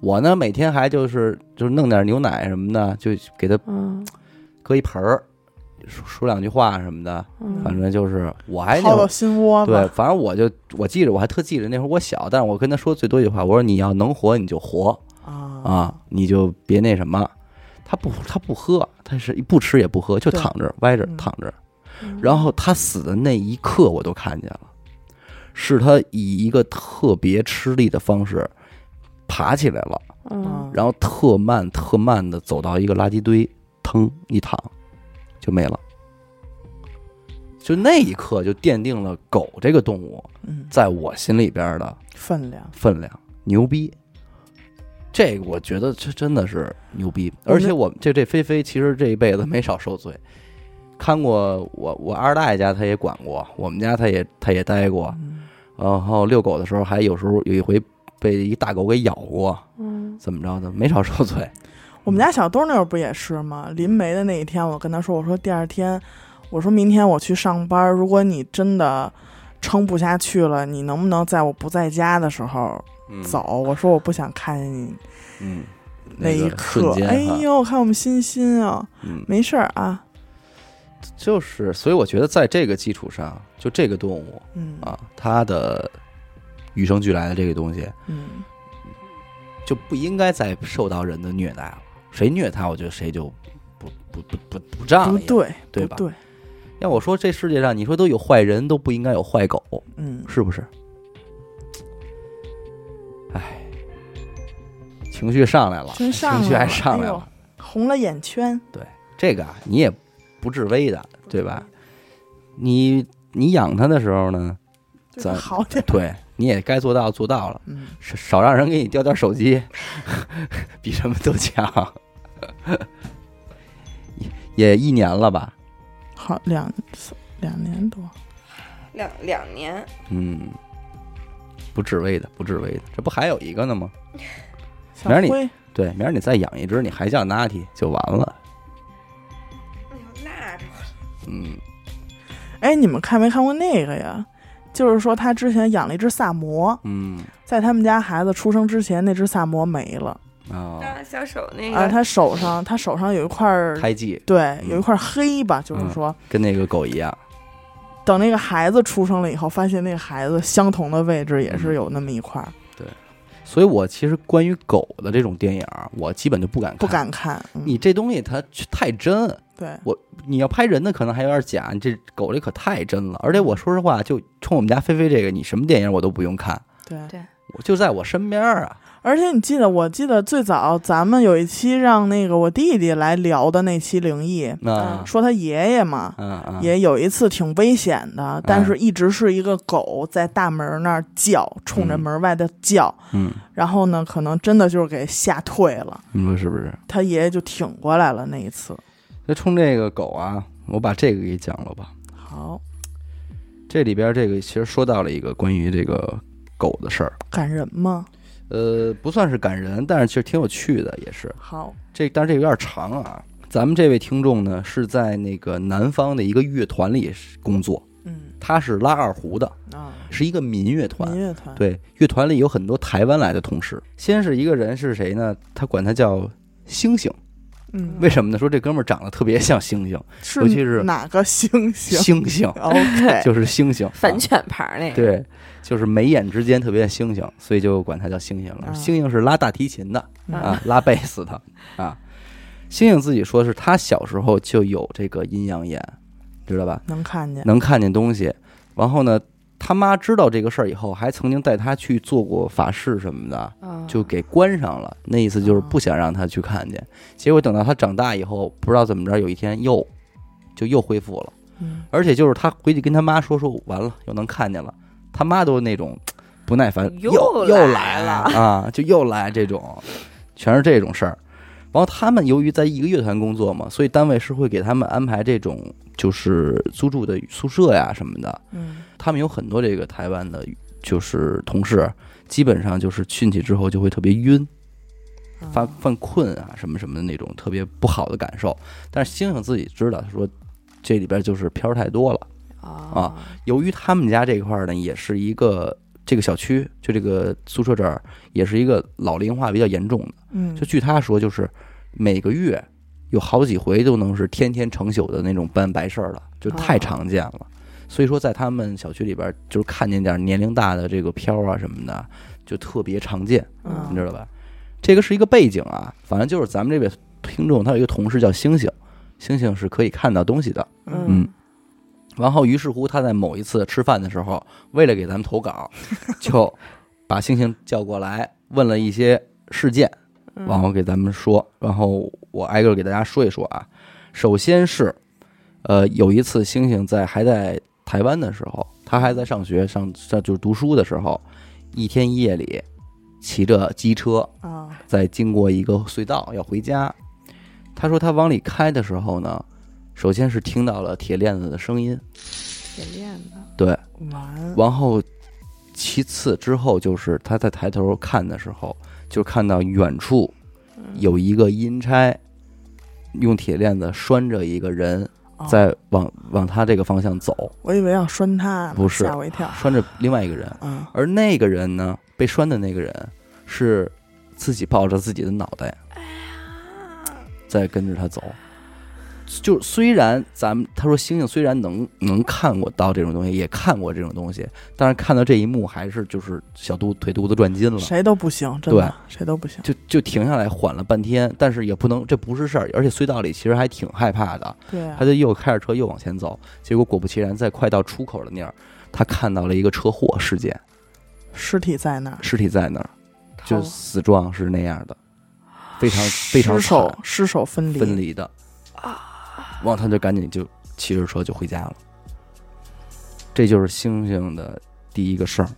我呢，每天还就是就是弄点牛奶什么的，就给它嗯。搁一盆儿，说说两句话什么的，嗯，反正就是我还那掏到心窝子，对，反正我就我记着，我还特记着那会儿我小，但是我跟他说最多一句话，我说你要能活你就活。啊。啊，你就别那什么。他不他不喝，他是不吃也不喝，就躺着歪着嗯。躺着。嗯。然后他死的那一刻，我都看见了，是他以一个特别吃力的方式爬起来了，嗯然后特慢特慢的走到一个垃圾堆，腾一躺就没了。就那一刻，就奠定了狗这个动物嗯在我心里边的分量。分量，牛逼。这个我觉得这真的是牛逼，而且我这这菲菲其实这一辈子没少受罪，看过我我二大爷家他也管过，我们家他也他也待过，嗯然后遛狗的时候还有时候有一回被一大狗给咬过，嗯怎么着的没少受罪。我们家小东那会儿不也是吗？临没的那一天，我跟他说：“我说第二天，我说明天我去上班，如果你真的撑不下去了，你能不能在我不在家的时候嗯走？我说我不想看见你嗯，那一刻。哎呦，看我们欣欣啊，嗯，没事儿啊，就是，所以我觉得在这个基础上，就这个动物嗯啊，它的与生俱来的这个东西，嗯，就不应该再受到人的虐待了。谁虐它，我觉得谁就不不不不不仗义。不对，对吧对，要我说，这世界上你说都有坏人，都不应该有坏狗，嗯，是不是？哎，情绪上来了，情绪还上来了。红了眼圈，对这个啊，你也不至微的，对吧？你你养它的时候呢，咱好点，对，你也该做到做到了，嗯，少让人给你掉点手机，比什么都强。也一年了吧？好两两年多，两两年，嗯，不至微的，不至微的。这不还有一个呢吗？明儿你，对，明儿你再养一只，你还叫 Natty 就完了。嗯，哎，你们看没看过那个呀？就是说他之前养了一只萨摩，嗯。在他们家孩子出生之前，那只萨摩没了，啊，小手那个。啊，他手上他手上有一块，胎记。对，有一块黑吧，就是嗯说，跟那个狗一样，等那个孩子出生了以后，发现那个孩子相同的位置也是有那么一块对，所以我其实关于狗的这种电影，我基本就不敢看。不敢看。嗯。你这东西它太真，对。我，你要拍人的可能还有点假，你这狗这可太真了。而且我说实话，就冲我们家菲菲这个，你什么电影我都不用看，对，对。我就在我身边啊。而且你记得，我记得最早咱们有一期让那个我弟弟来聊的那期灵异，啊，说他爷爷嘛，嗯嗯，也有一次挺危险的，但是一直是一个狗在大门那儿叫，冲着门外的叫，嗯，然后呢，可能真的就是给吓退了，你说是不是？他爷爷就挺过来了那一次。就冲这个狗啊，我把这个给讲了吧。好这里边这个其实说到了一个关于这个狗的事儿，感人吗？呃，不算是感人，但是其实挺有趣的，也是。好，这但是这有点长啊。咱们这位听众呢是在那个南方的一个乐团里工作，嗯他是拉二胡的，啊，是一个民乐团。民乐团，对，乐团里有很多台湾来的同事。先是一个人是谁呢？他管他叫星星，嗯，为什么呢？说这哥们儿长得特别像猩猩，尤其是哪个猩猩？猩猩？OK，就是猩猩，反犬牌儿那个，对，就是眉眼之间特别像猩猩，所以就管他叫猩猩了。啊星星是拉大提琴的嗯啊，拉贝斯的啊。猩猩自己说是他小时候就有这个阴阳眼，知道吧？能看见，能看见东西。然后呢，他妈知道这个事儿以后，还曾经带他去做过法事什么的，啊就给关上了。那意思就是不想让他去看见。结果等到他长大以后，不知道怎么着，有一天又就又恢复了。嗯而且就是他回去跟他妈说说，完了又能看见了，他妈都那种 不耐烦，又又来了啊，就又来这种，全是这种事儿。然后他们由于在一个乐团工作嘛，所以单位是会给他们安排这种就是租住的宿舍呀什么的。嗯他们有很多这个台湾的，就是同事，基本上就是进去之后就会特别晕，犯啊犯困啊什么什么的那种特别不好的感受。但是星星自己知道，他说这里边就是片儿太多了。啊由于他们家这块儿呢，也是一个这个小区，就这个宿舍这儿也是一个老龄化比较严重的。嗯，就据他说，就是每个月有好几回都能是天天成宿的那种办白事儿了，就太常见了。所以说，在他们小区里边，就是看见点年龄大的这个飘啊什么的，就特别常见，你嗯知道吧？这个是一个背景啊，反正就是咱们这位听众，他有一个同事叫星星，星星是可以看到东西的。嗯然后，于是乎，他在某一次吃饭的时候，为了给咱们投稿，就把星星叫过来，问了一些事件，嗯然后给咱们说。然后我挨个给大家说一说啊。首先是，呃，有一次星星在还在台湾的时候，他还在上学上上就是读书的时候，一天夜里骑着机车啊。在经过一个隧道要回家。他说他往里开的时候呢，首先是听到了铁链子的声音，铁链子，对，完然后其次之后就是他在抬头看的时候，就看到远处有一个阴差用铁链子拴着一个人哦在往往他这个方向走，我以为要拴他呢，不是吓我一跳。拴着另外一个人，嗯。而那个人呢，被拴的那个人是自己抱着自己的脑袋在跟着他走。就虽然咱们他说星星虽然能能看过到这种东西，也看过这种东西，但是看到这一幕还是就是小肚腿肚子转筋了，谁都不行，真的，谁都不行。就就停下来缓了半天，但是也不能这不是事儿，而且隧道里其实还挺害怕的，对啊。他，就又开着车又往前走，结果果不其然，在快到出口的那儿，他看到了一个车祸事件，尸体在那儿，尸体在那儿，就死状是那样的，非常非常尸首惨尸首分离，分离的，然后他就赶紧就骑着车就回家了。这就是星星的第一个事儿，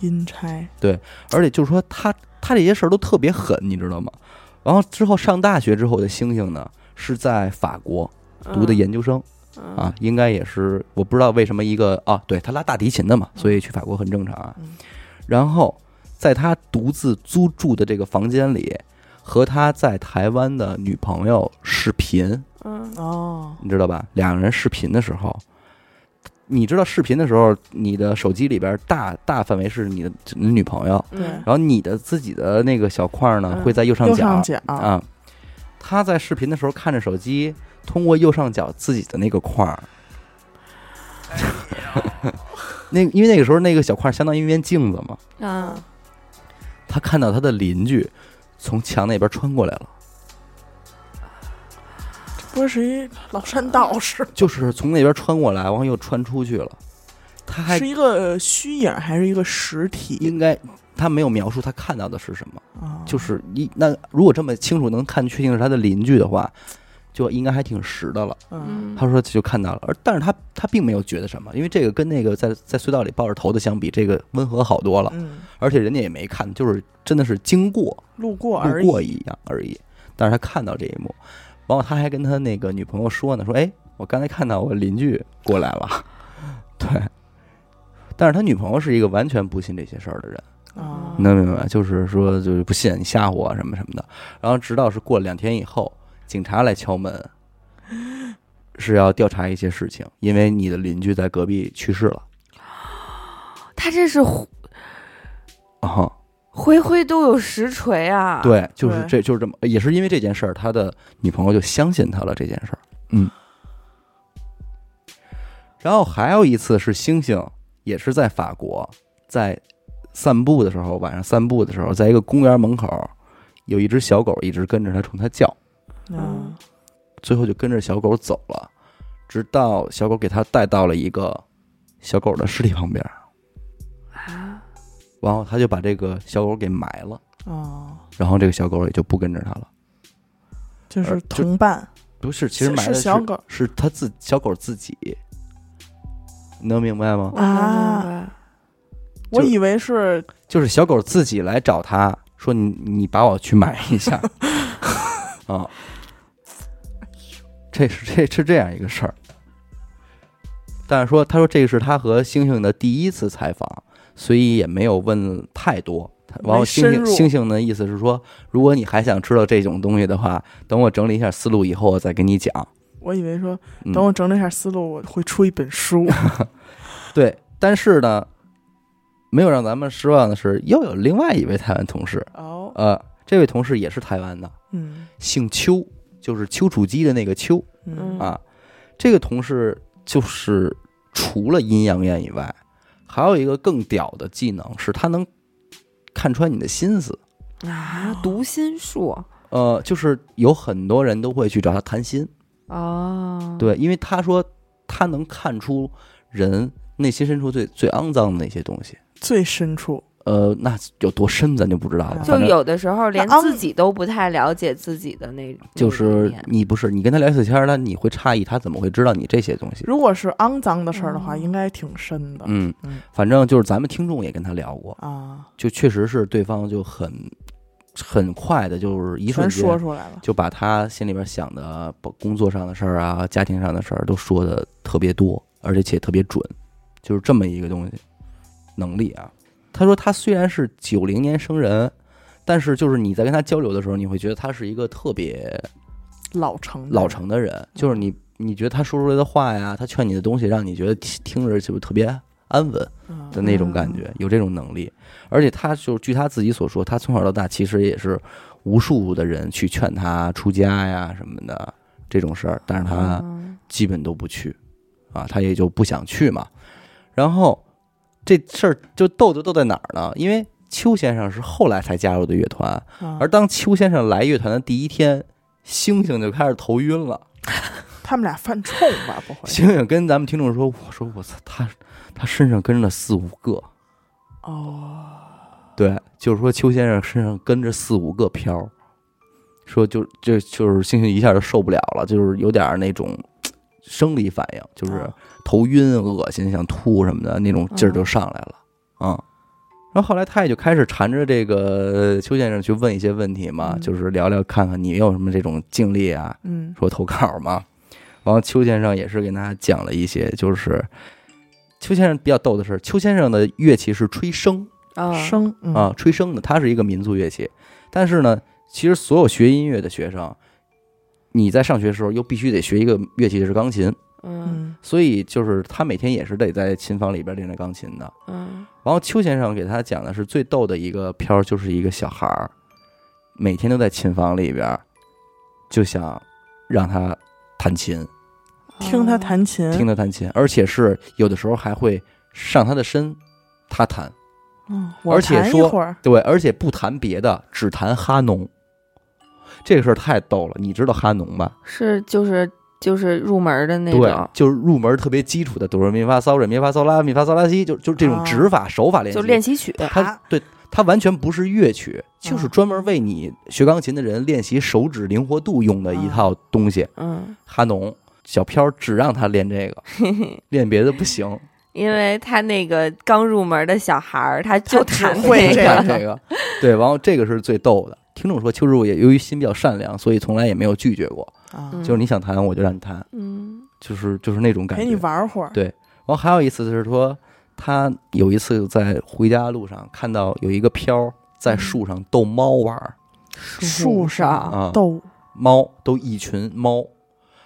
阴差，对而且就是说他他这些事儿都特别狠，你知道吗？然后之后上大学之后的星星呢，是在法国读的研究生、嗯。啊，应该也是我不知道为什么一个啊，对他拉大提琴的嘛，所以去法国很正常啊。嗯。然后在他独自租住的这个房间里，和他在台湾的女朋友视频，嗯。哦，你知道吧？两个人视频的时候，你知道视频的时候，你的手机里边大大范围是你的你女朋友，对。嗯然后你的自己的那个小块呢嗯。会在右上角。右上角。啊。他在视频的时候看着手机，通过右上角自己的那个块儿，那因为那个时候那个小块相当于一面镜子嘛，啊，他看到他的邻居从墙那边穿过来了，不是一老山道士，就是从那边穿过来，然后又穿出去了。他还是一个虚影还是一个实体应该他没有描述他看到的是什么，啊？就是一那如果这么清楚能看确定是他的邻居的话，就应该还挺实的了。他说就看到了，而但是他他并没有觉得什么，因为这个跟那个在在隧道里抱着头的相比，这个温和好多了，嗯，而且人家也没看，就是真的是经过路过而已。路过一样而已。但是他看到这一幕，然后他还跟他那个女朋友说呢，说哎，我刚才看到我邻居过来了，对。但是他女朋友是一个完全不信这些事儿的人，啊能明白？就是说，就是不信你吓唬我什么什么的。然后直到是过了两天以后，警察来敲门，是要调查一些事情，因为你的邻居在隔壁去世了他这是回啊。回回都有实锤啊！，对，就是这就是这么，也是因为这件事儿，他的女朋友就相信他了这件事儿。嗯。然后还有一次是星星，也是在法国，在散步的时候，晚上散步的时候，在一个公园门口，有一只小狗一直跟着他，冲他叫。嗯。最后就跟着小狗走了，直到小狗给他带到了一个小狗的尸体旁边，啊，然后他就把这个小狗给埋了，哦，然后这个小狗也就不跟着他了。就是同伴，不是，其实埋的是小狗。是他自小狗自己，你能明白吗？啊。我以为是就是小狗自己来找他说你你把我去埋一下。啊，这是这是这样一个事儿。但是说，他说这是他和星星的第一次采访，所以也没有问太多。他然后没星星星星的意思是说，如果你还想知道这种东西的话，等我整理一下思路以后，我再跟你讲。我以为说嗯等我整理一下思路，我会出一本书。对，但是呢，没有让咱们失望的是，又有另外一位台湾同事，哦，呃，这位同事也是台湾的，嗯姓邱，就是丘处机的那个丘嗯啊。这个同事就是除了阴阳眼以外，还有一个更屌的技能，是他能看穿你的心思。啊，读心术呃，就是有很多人都会去找他谈心，哦，对，因为他说他能看出人内心深处最最肮脏的那些东西。最深处，呃，那有多深咱就不知道了。就有的时候连自己都不太了解自己的那，种就是你不是你跟他聊起天儿，他你会诧异他怎么会知道你这些东西？如果是肮脏的事儿的话，哦应该挺深的。嗯嗯，反正就是咱们听众也跟他聊过，啊，就确实是对方就很很快的，就是一瞬间说间出来了。就把他心里边想的，包工作上的事儿啊、家庭上的事儿都说的特别多，而且且特别准，就是这么一个东西能力啊。他说他虽然是九零年生人，但是就是你在跟他交流的时候，你会觉得他是一个特别老成老成的人，就是你你觉得他说出来的话呀，他劝你的东西，让你觉得听听着就特别安稳嗯的那种感觉，有这种能力。而且他就据他自己所说，他从小到大其实也是无数的人去劝他出家呀什么的这种事儿，但是他嗯基本都不去啊，他也就不想去嘛。然后这事儿就逗就逗在哪儿呢？因为邱先生是后来才加入的乐团，啊而当邱先生来乐团的第一天，星星就开始头晕了。他们俩犯冲吧？不会星星跟咱们听众说：“我说我操，他他身上跟着四五个，哦，对，就是说邱先生身上跟着四五个飘儿，说就就就是星星一下就受不了了，就是有点儿那种生理反应，就是啊头晕、恶心、想吐什么的那种劲儿就上来了啊。然后后来他也就开始缠着这个邱先生去问一些问题嘛，嗯。就是聊聊看看你有什么这种经历啊，嗯。说投稿嘛。然后邱先生也是给大家讲了一些，就是邱先生比较逗的是，邱先生的乐器是吹笙。啊。生嗯。啊，吹笙的，它是一个民族乐器。但是呢，其实所有学音乐的学生，你在上学的时候又必须得学一个乐器就是钢琴，嗯。嗯所以就是他每天也是得在琴房里边练着钢琴的。嗯。然后邱先生给他讲的是最逗的一个片儿，就是一个小孩儿，每天都在琴房里边，就想让他弹琴，听他弹琴，听他弹琴，而且是有的时候还会上他的身，他弹，嗯，我而且说弹一会儿，对，而且不弹别的，只弹哈农。这个事儿太逗了，你知道哈农吧？是就是就是入门的那对种，，就是入门特别基础的哆瑞咪发嗦瑞咪发嗦拉咪发嗦拉西，就就这种啊指法、手法练习。就练习曲。它对它完全不是乐曲，就是啊专门为你学钢琴的人练习手指灵活度用的一套东西。嗯，哈农小飘只让他练这个，练别的不行，因为他那个刚入门的小孩儿，他就弹会这个这个。对，然后这个是最逗的。听众说邱师傅也由于心比较善良，所以从来也没有拒绝过，啊，嗯就是你想弹我就让你弹，嗯就是就是那种感觉陪你。玩会儿，对然后还有一次就是说，他有一次在回家路上看到有一个飘在树上逗猫玩儿，树上啊逗猫都一群猫，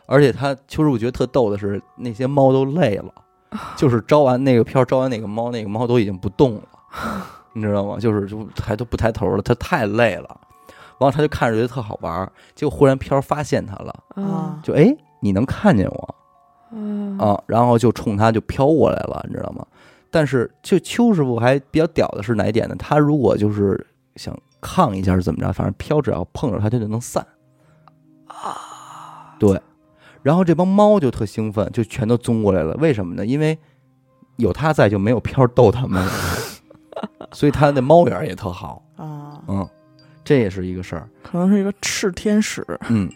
而且他邱师傅觉得特逗的是，那些猫都累了，就是招完那个飘，招完那个猫，那个猫都已经不动了，你知道吗？就是就还都不抬头了，它太累了。然后他就看着觉得特好玩儿，结果忽然飘发现他了，啊就哎你能看见我嗯啊，然后就冲他就飘过来了，你知道吗？但是就邱师傅还比较屌的是哪一点呢？他如果就是想抗一下是怎么着，反正飘只要碰着他，他就能散。啊，对。然后这帮猫就特兴奋，就全都踪过来了。为什么呢？因为有他在，就没有飘逗他们了，所以他的猫缘也特好。啊，嗯，这也是一个事儿。可能是一个炽天使，嗯，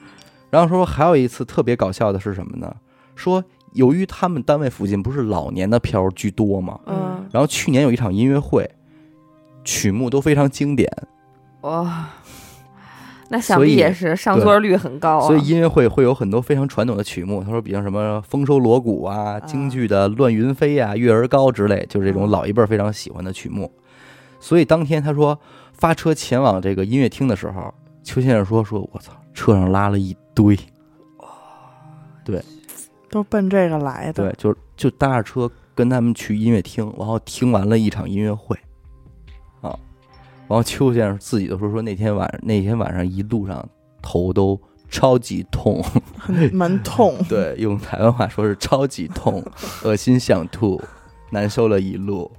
然后说还有一次特别搞笑的是什么呢？说由于他们单位附近不是老年的票居多嘛，嗯然后去年有一场音乐会，曲目都非常经典，哇，那想必也是上座率很高啊。所以音乐会会有很多非常传统的曲目。他说，比如什么丰收锣鼓啊、京剧的《乱云飞》啊、《月儿高》之类，就是这种嗯老一辈儿非常喜欢的曲目。所以当天他说发车前往这个音乐厅的时候，邱先生说：“说我操，车上拉了一堆。”对。都奔这个来的，对，就就搭着车跟他们去音乐厅，然后听完了一场音乐会，啊，然后邱先生自己都说说那天晚上那天晚上一路上头都超级痛，蛮痛，对，用台湾话说是超级痛，恶心想吐，难受了一路。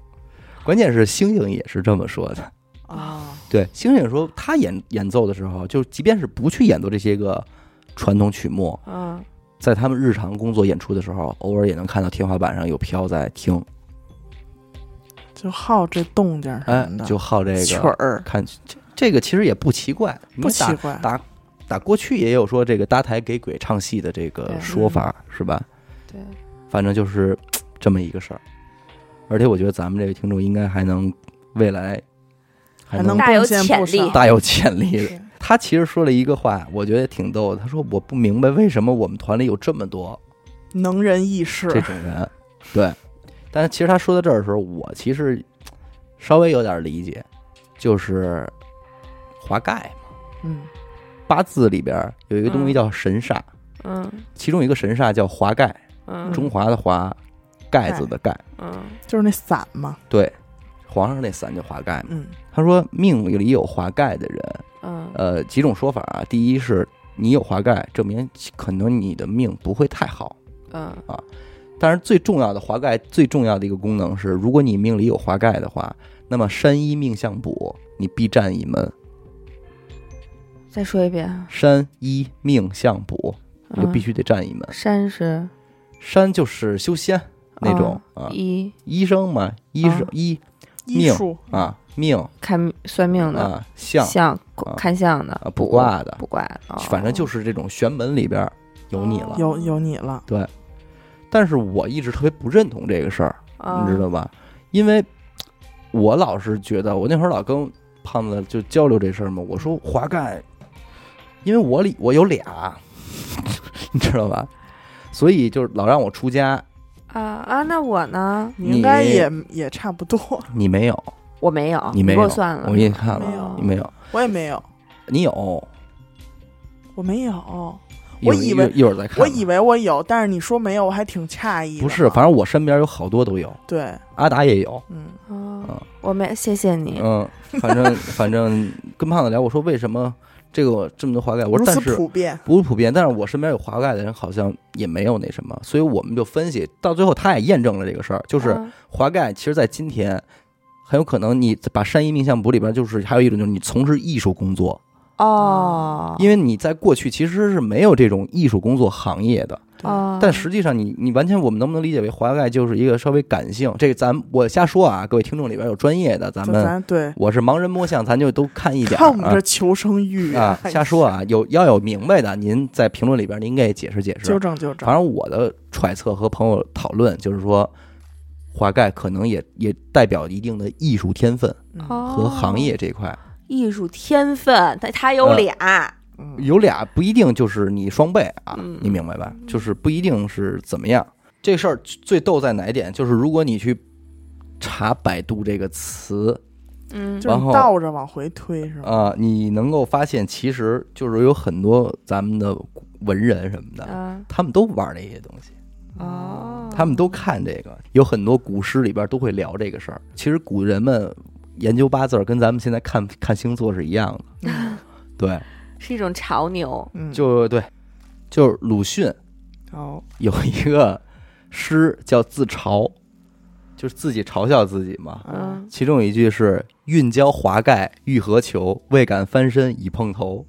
关键是星星也是这么说的，啊，对，星星说他演演奏的时候，就即便是不去演奏这些个传统曲目，嗯。在他们日常工作演出的时候，偶尔也能看到天花板上有飘在听，就好这动静哎什么，的，就好这个曲个儿。看这这个其实也不奇怪，不奇怪，打打过去也有说这个搭台给鬼唱戏的这个说法是吧？对，反正就是 这么一个事儿，而且我觉得咱们这个听众应该还能未来还能大有贡献潜力不少大有潜力的。他其实说了一个话，我觉得挺逗的。他说：“我不明白为什么我们团里有这么多能人异士这种人。”对，但是其实他说到这儿的时候，我其实稍微有点理解，就是华盖嘛，嗯，八字里边有一个东西叫神煞，嗯其中有一个神煞叫华盖，嗯中华的华，盖子的盖。嗯就是那伞嘛，对，皇上那伞叫华盖嘛。嗯他说命里有华盖的人，嗯呃，几种说法啊。第一是你有华盖，证明可能你的命不会太好。嗯啊但是最重要的华盖最重要的一个功能是，如果你命里有华盖的话，那么山医命相卜，你必占一门。再说一遍，山医命相卜，你就嗯必须得占一门。山是山就是修仙那种啊，医医生嘛，医生啊医命啊，命看算命的，啊，相相啊看相的啊，卜卦的卜，卦的，哦反正就是这种玄门里边有你了。有有你了，对但是我一直特别不认同这个事儿，啊你知道吧？因为我老是觉得，我那会儿老跟胖子就交流这事儿嘛，我说华盖，因为我里我有俩，你知道吧？所以就是老让我出家，啊啊，那我呢？你应该也也差不多，你没有，我没有，你没有我算了，我给你看了，没有你没有，我也没有，你有，我没有，我以为一会儿再看。我以为我有，但是你说没有，我还挺诧异。不是，反正我身边有好多都有，对，阿达也有。嗯哦嗯，我没谢谢你。嗯，反正反正跟胖子聊，我说为什么这个这么多滑盖？我说但是普遍。不普遍，但是我身边有滑盖的人好像也没有那什么，所以我们就分析到最后，他也验证了这个事儿，就是嗯滑盖其实在今天很有可能你把山医命相卜里边就是还有一种就是你从事艺术工作，哦，因为你在过去其实是没有这种艺术工作行业的，哦，但实际上你你完全我们能不能理解为华盖就是一个稍微感性？这个咱我瞎说啊，各位听众里边有专业的，咱们咱对，我是盲人摸象，咱就都看一点看我们这求生欲啊，瞎说啊，有要有明白的，您在评论里边您给解释解释纠。正纠正反。正我的揣测和朋友讨论就是说，华盖可能也也代表一定的艺术天分嗯和行业这块，艺术天分，他他有嗯俩，嗯有俩不一定就是你双倍啊嗯，你明白吧？就是不一定是怎么样。这事儿最逗在哪一点？就是如果你去查百度这个词嗯就是然后倒着往回推是吧？啊、你能够发现其实就是有很多咱们的文人什么的，嗯他们都玩那些东西。哦，他们都看这个，有很多古诗里边都会聊这个事儿。其实古人们研究八字儿，跟咱们现在看看星座是一样的。对，是一种潮牛，嗯，就对，就是鲁迅哦，有一个诗叫自嘲，就是自己嘲笑自己嘛。其中有一句是“运交华盖欲何求，未敢翻身已碰头”，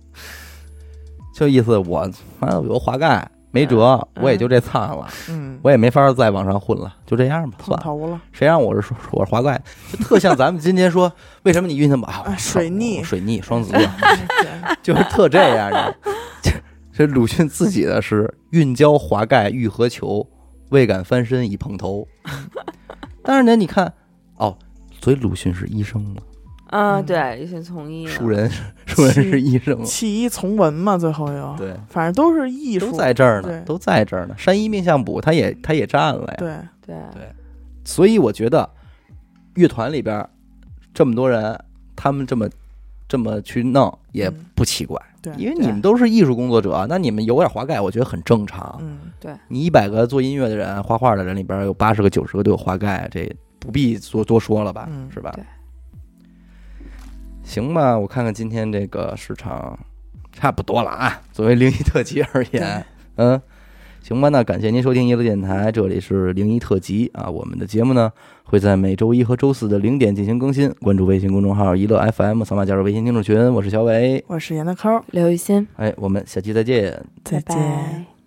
就意思我反正有个华盖没辙，嗯我也就这苍了，嗯，我也没法再往上混了，就这样吧，碰算了。头了，谁让我是说我是华盖，就特像咱们今天说，为什么你运气不好？哎水逆水逆 双子座，就是特这样的。这这鲁迅自己的诗：“运交华盖欲何求，未敢翻身已碰头。”但是呢，你看哦，所以鲁迅是医生嘛，嗯，嗯对，一些从医的树人树人是医生，弃医从文嘛，最后又，对，反正都是艺术，都在这儿呢，都在这儿呢。山医命相卜，他也他也占了呀。对，对对所以我觉得乐团里边这么多人，他们这么这么去弄也嗯不奇怪，对因为你们都是艺术工作者，那你们有点滑盖，我觉得很正常。嗯，对你一百个做音乐的人、画画的人里边有八十个、九十个都有滑盖，这不必多多说了吧，嗯是吧对？行吧，我看看今天这个市场差不多了啊。作为灵异特辑而言，嗯，行吧，那感谢您收听一乐电台，这里是灵异特辑啊。我们的节目呢会在每周一和周四的零点进行更新，关注微信公众号“一乐 FM”，扫码加入微信听众群。我是小伟，我是严大抠，刘雨欣，哎，我们下期再见。再拜见。拜